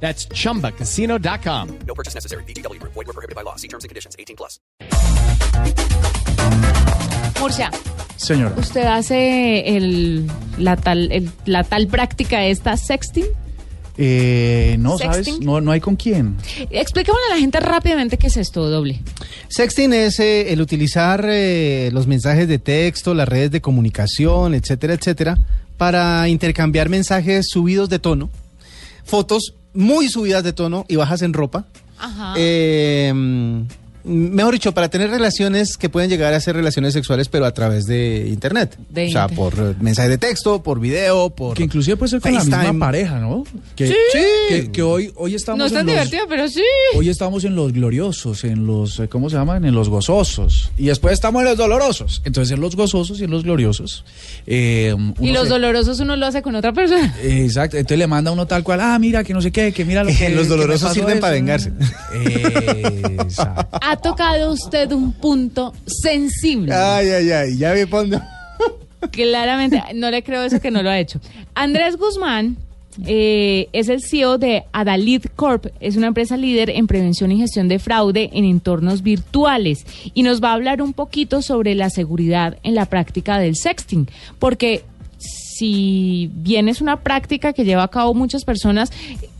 That's chumbacasino.com. No purchase necessary. BGW. Void were prohibited by law. See terms and conditions. 18 plus. Murcia, Señora. ¿usted hace el, la, tal, el- la tal práctica esta sexting? Eh, no, ¿sabes? No, no hay con quién. Expliquémosle a la gente rápidamente qué es esto, doble. Sexting es eh, el utilizar eh, los mensajes de texto, las redes de comunicación, etcétera, etcétera, para intercambiar mensajes subidos de tono, fotos muy subidas de tono y bajas en ropa. Ajá. Eh, mejor dicho, para tener relaciones que pueden llegar a ser relaciones sexuales, pero a través de internet. De o sea, por mensaje de texto, por video, por Que inclusive puede ser con la misma pareja, ¿no? Que, Sí. Que, que hoy, hoy estamos no es tan divertido, pero sí. Hoy estamos en los gloriosos, en los, eh, ¿cómo se llaman? En los gozosos. Y después estamos en los dolorosos. Entonces, en los gozosos y en los gloriosos. eh, Y los se- dolorosos uno lo hace con otra persona. Exacto. Entonces le manda uno tal cual, ah, mira, que no sé qué, que mira lo que. Los dolorosos sirven eso". para vengarse. Exacto. Ha tocado usted un punto sensible. Ay, ay, ay, ya me pongo. Claramente, no le creo eso que no lo ha hecho. Andrés Guzmán eh, es el CEO de Adalid Corp, es una empresa líder en prevención y gestión de fraude en entornos virtuales y nos va a hablar un poquito sobre la seguridad en la práctica del sexting, porque si bien es una práctica que lleva a cabo muchas personas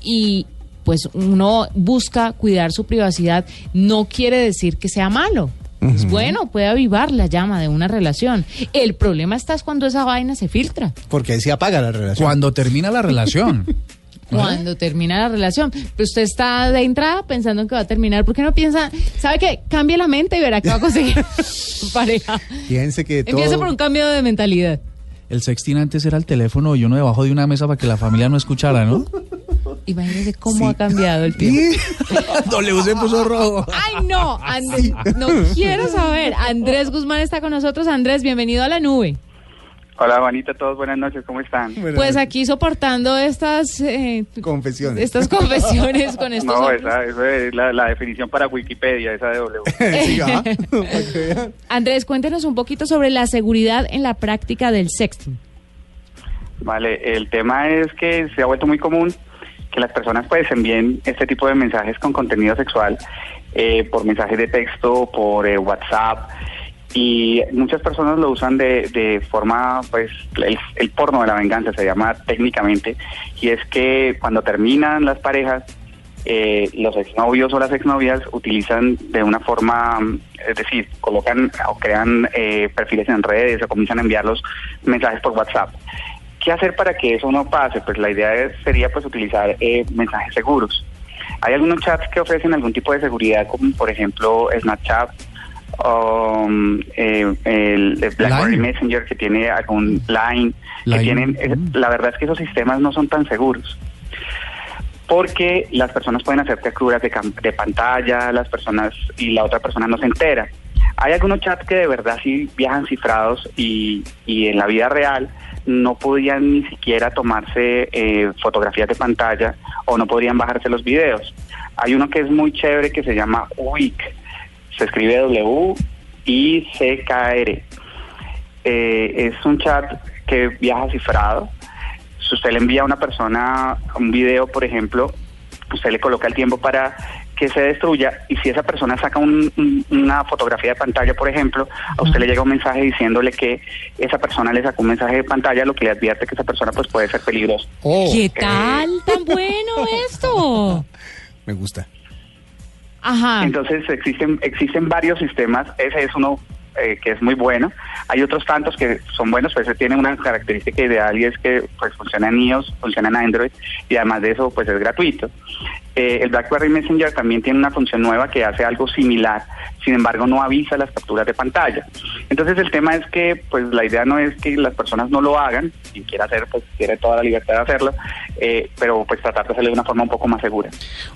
y pues uno busca cuidar su privacidad, no quiere decir que sea malo. Es bueno, puede avivar la llama de una relación. El problema está es cuando esa vaina se filtra, Porque ahí se apaga la relación. Cuando termina la relación. cuando termina la relación. Pero usted está de entrada pensando en que va a terminar. ¿Por qué no piensa? ¿Sabe qué? Cambie la mente y verá que va a conseguir su pareja. Piense que todo... Empieza por un cambio de mentalidad. El sexting antes era el teléfono y uno debajo de una mesa para que la familia no escuchara, ¿no? Imagínese cómo ha cambiado el tiempo. W se puso rojo. Ay, no, And- no quiero saber. Andrés Guzmán está con nosotros. Andrés, bienvenido a la nube. Hola, Juanita, todos buenas noches, ¿cómo están? Pues aquí soportando estas eh, Confesiones. estas confesiones con estos No, esa, esa es la, la definición para Wikipedia, esa de W. Sí. Andrés, cuéntenos un poquito sobre la seguridad en la práctica del sexting. Vale, el tema es que se ha vuelto muy común que las personas pues envíen este tipo de mensajes con contenido sexual eh, por mensajes de texto, por eh, WhatsApp y muchas personas lo usan de, de forma pues el, porno de la venganza se llama técnicamente y es que cuando terminan las parejas eh, los exnovios o las exnovias utilizan de una forma, es decir, colocan o crean eh, perfiles en redes o comienzan a enviar los mensajes por WhatsApp. ¿Qué hacer para que eso no pase? Pues la idea es- sería pues utilizar eh, mensajes seguros. Hay algunos chats que ofrecen algún tipo de seguridad, como por ejemplo Snapchat, um, eh, el, el BlackBerry. Messenger que tiene algún Line, que tienen, eh, Mm. la verdad es que esos sistemas no son tan seguros porque las personas pueden hacer capturas de, de pantalla, las personas y la otra persona no se entera. Hay algunos chats que de verdad sí viajan cifrados y, y en la vida real no podían ni siquiera tomarse eh, fotografías de pantalla o no podrían bajarse los videos. Hay uno que es muy chévere que se llama WIC, se escribe W-I-C-K-R. Eh, es un chat que viaja cifrado. Si usted le envía a una persona un video, por ejemplo, usted le coloca el tiempo para que se destruya y si esa persona saca un- un- una fotografía de pantalla, por ejemplo, a usted le llega un mensaje diciéndole que esa persona le sacó un mensaje de pantalla, lo que le advierte que esa persona pues puede ser peligrosa. Oh, ¿Qué tal tan bueno esto? me gusta. Ajá. Entonces existen existen varios sistemas, ese es uno eh, que es muy bueno. Hay otros tantos que son buenos, pues ese tiene una característica ideal y es que pues funciona en iOS, funciona en Android y además de eso pues es gratuito. Eh, el BlackBerry Messenger también tiene una función nueva que hace algo similar, sin embargo no avisa las capturas de pantalla. Entonces el tema es que pues la idea no es que las personas no lo hagan, quien quiera hacer pues tiene toda la libertad de hacerlo, eh, pero pues tratar de hacerlo de una forma un poco más segura.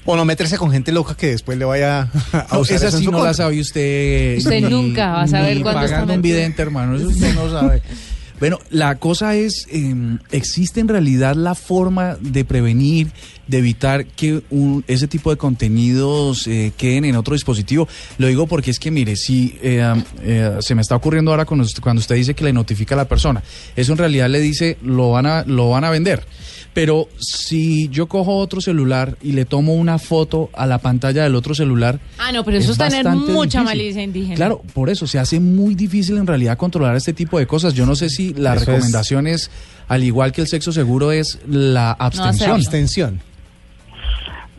O no meterse con gente loca que después le vaya a No, usar esa sí no la contra. sabe usted. Usted ni- nunca va a saber cuándo está pagando un vidente, hermano. Eso usted no sabe. Bueno, la cosa es, eh, ¿existe en realidad la forma de prevenir, de evitar que un- ese tipo de contenidos eh, queden en otro dispositivo? Lo digo porque es que, mire, si eh, eh, se me está ocurriendo ahora cuando usted, cuando usted dice que le notifica a la persona, eso en realidad le dice, lo van a, lo van a vender. Pero si yo cojo otro celular y le tomo una foto a la pantalla del otro celular, Ah, no, pero eso es, tener mucha difícil. malicia indígena. Claro, por eso se hace muy difícil en realidad controlar este tipo de cosas. Yo no sé si la Eso es- recomendación es, al igual que el sexo seguro, es la abstención. Abstención.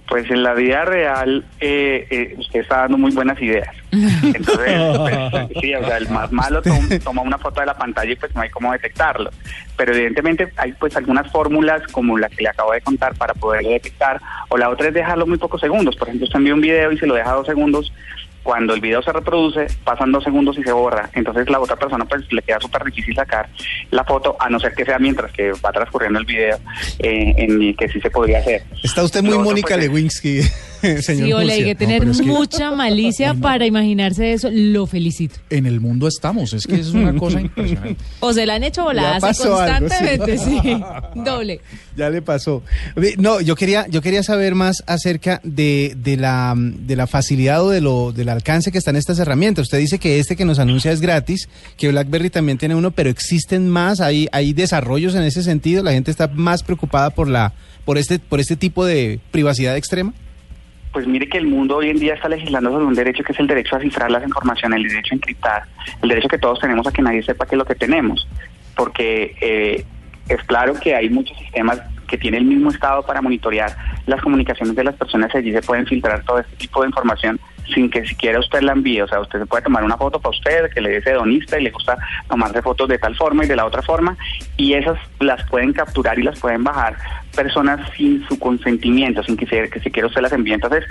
Pues en la vida real eh, eh, usted está dando muy buenas ideas. Entonces, pues, sí, o sea, el más malo tom- toma una foto de la pantalla y pues no hay cómo detectarlo. Pero evidentemente hay pues algunas fórmulas como la que le acabo de contar para poderlo detectar. O la otra es dejarlo muy pocos segundos. Por ejemplo, usted envía un video y se lo deja dos segundos. Cuando el video se reproduce, pasan dos segundos y se borra. Entonces la otra persona pues le queda súper difícil sacar la foto, a no ser que sea mientras que va transcurriendo el video, eh, en el que sí se podría hacer. Está usted muy Mónica pues, es- Lewinsky, señor Sí, Ole, hay que tener pero es que- mucha malicia para imaginarse eso. Lo felicito. En el mundo estamos, es que es una cosa impresionante. O se la han hecho voladas pasó algo, constantemente, sí. Doble. Ya le pasó. No, yo quería, yo quería saber más acerca de, de la, de la facilidad o de lo, del alcance que están estas herramientas. Usted dice que este que nos anuncia es gratis, que BlackBerry también tiene uno, pero existen más, hay, hay desarrollos en ese sentido, la gente está más preocupada por la, por este, por este tipo de privacidad extrema. Pues mire que el mundo hoy en día está legislando sobre un derecho que es el derecho a cifrar las informaciones, el derecho a encriptar, el derecho que todos tenemos a que nadie sepa qué es lo que tenemos. Porque eh, es claro que hay muchos sistemas que tienen el mismo estado para monitorear las comunicaciones de las personas allí se pueden filtrar todo este tipo de información sin que siquiera usted la envíe. O sea, usted se puede tomar una foto para usted, que le dé hedonista y le gusta tomarse fotos de tal forma y de la otra forma, y esas las pueden capturar y las pueden bajar personas sin su consentimiento, sin que, se, que siquiera usted las envíe. Entonces,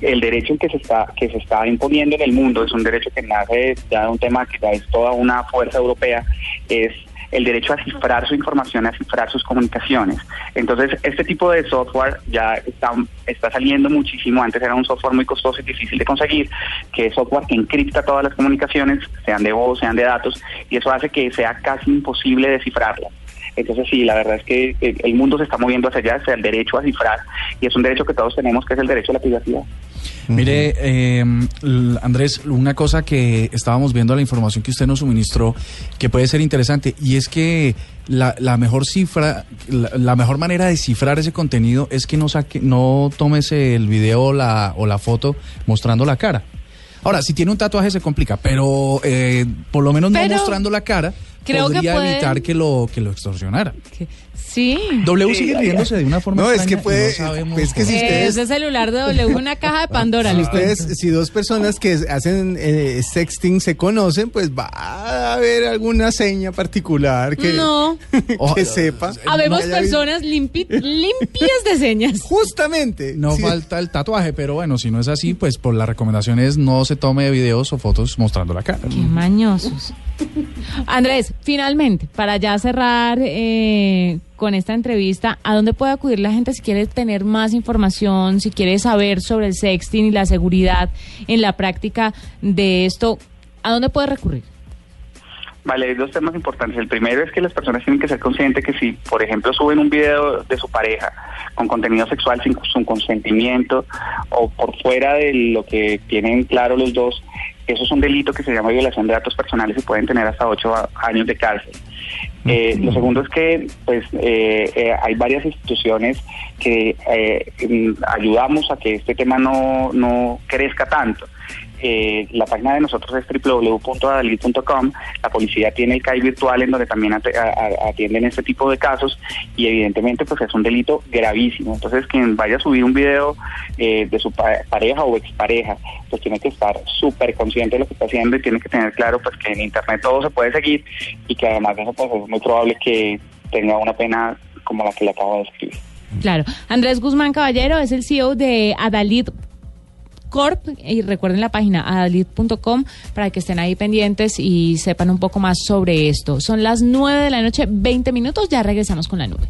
el derecho que se está que se está imponiendo en el mundo es un derecho que nace ya de un tema que ya es toda una fuerza europea, es el derecho a cifrar su información, a cifrar sus comunicaciones. Entonces, este tipo de software ya está, está saliendo muchísimo. Antes era un software muy costoso y difícil de conseguir, que es software que encripta todas las comunicaciones, sean de voz, sean de datos, y eso hace que sea casi imposible descifrarlas. Entonces sí, la verdad es que el mundo se está moviendo hacia allá, hacia el derecho a cifrar, y es un derecho que todos tenemos, que es el derecho a la privacidad. Mire, eh, Andrés, una cosa que estábamos viendo la información que usted nos suministró que puede ser interesante y es que la, la mejor cifra, la, la mejor manera de cifrar ese contenido es que no saque, no tomes el video o la, o la foto mostrando la cara. Ahora, si tiene un tatuaje se complica, pero eh, por lo menos no mostrando la cara creo que podría pueden- evitar que lo que lo extorsionara. Que- Sí. W sigue riéndose de una forma No, es que puede- no es que si ustedes- Ese celular de W, una caja de Pandora. Si ustedes, si dos personas que hacen eh, sexting se conocen, pues va a haber alguna seña particular que, No. que sepa. Habemos personas limpi- limpias de señas. Justamente. No sí. falta el tatuaje, pero bueno, si no es así, pues por la recomendación es no se tome videos o fotos mostrando la cara. Qué mañosos. Andrés, finalmente, para ya cerrar eh, con esta entrevista, ¿a dónde puede acudir la gente si quiere tener más información, si quiere saber sobre el sexting y la seguridad en la práctica de esto? ¿A dónde puede recurrir? Vale, hay dos temas importantes. El primero es que las personas tienen que ser conscientes que si, por ejemplo, suben un video de su pareja con contenido sexual sin su consentimiento o por fuera de lo que tienen claro los dos, eso es un delito que se llama violación de datos personales y pueden tener hasta ocho años de cárcel. Eh, lo segundo es que pues eh, eh, hay varias instituciones que eh, mm, ayudamos a que este tema no, no crezca tanto. Eh, la página de nosotros es www.adalid.com. La policía tiene el CAI virtual en donde también atienden este tipo de casos y evidentemente pues es un delito gravísimo. Entonces quien vaya a subir un video eh, de su pa- pareja o expareja pues tiene que estar súper consciente de lo que está haciendo y tiene que tener claro pues que en internet todo se puede seguir y que además de eso pues es muy probable que tenga una pena como la que le acabo de describir. Claro. Andrés Guzmán Caballero es el CEO de Adalid Corp y recuerden la página adalid.com para que estén ahí pendientes y sepan un poco más sobre esto. Son las 9 de la noche, 20 minutos, ya regresamos con la nube.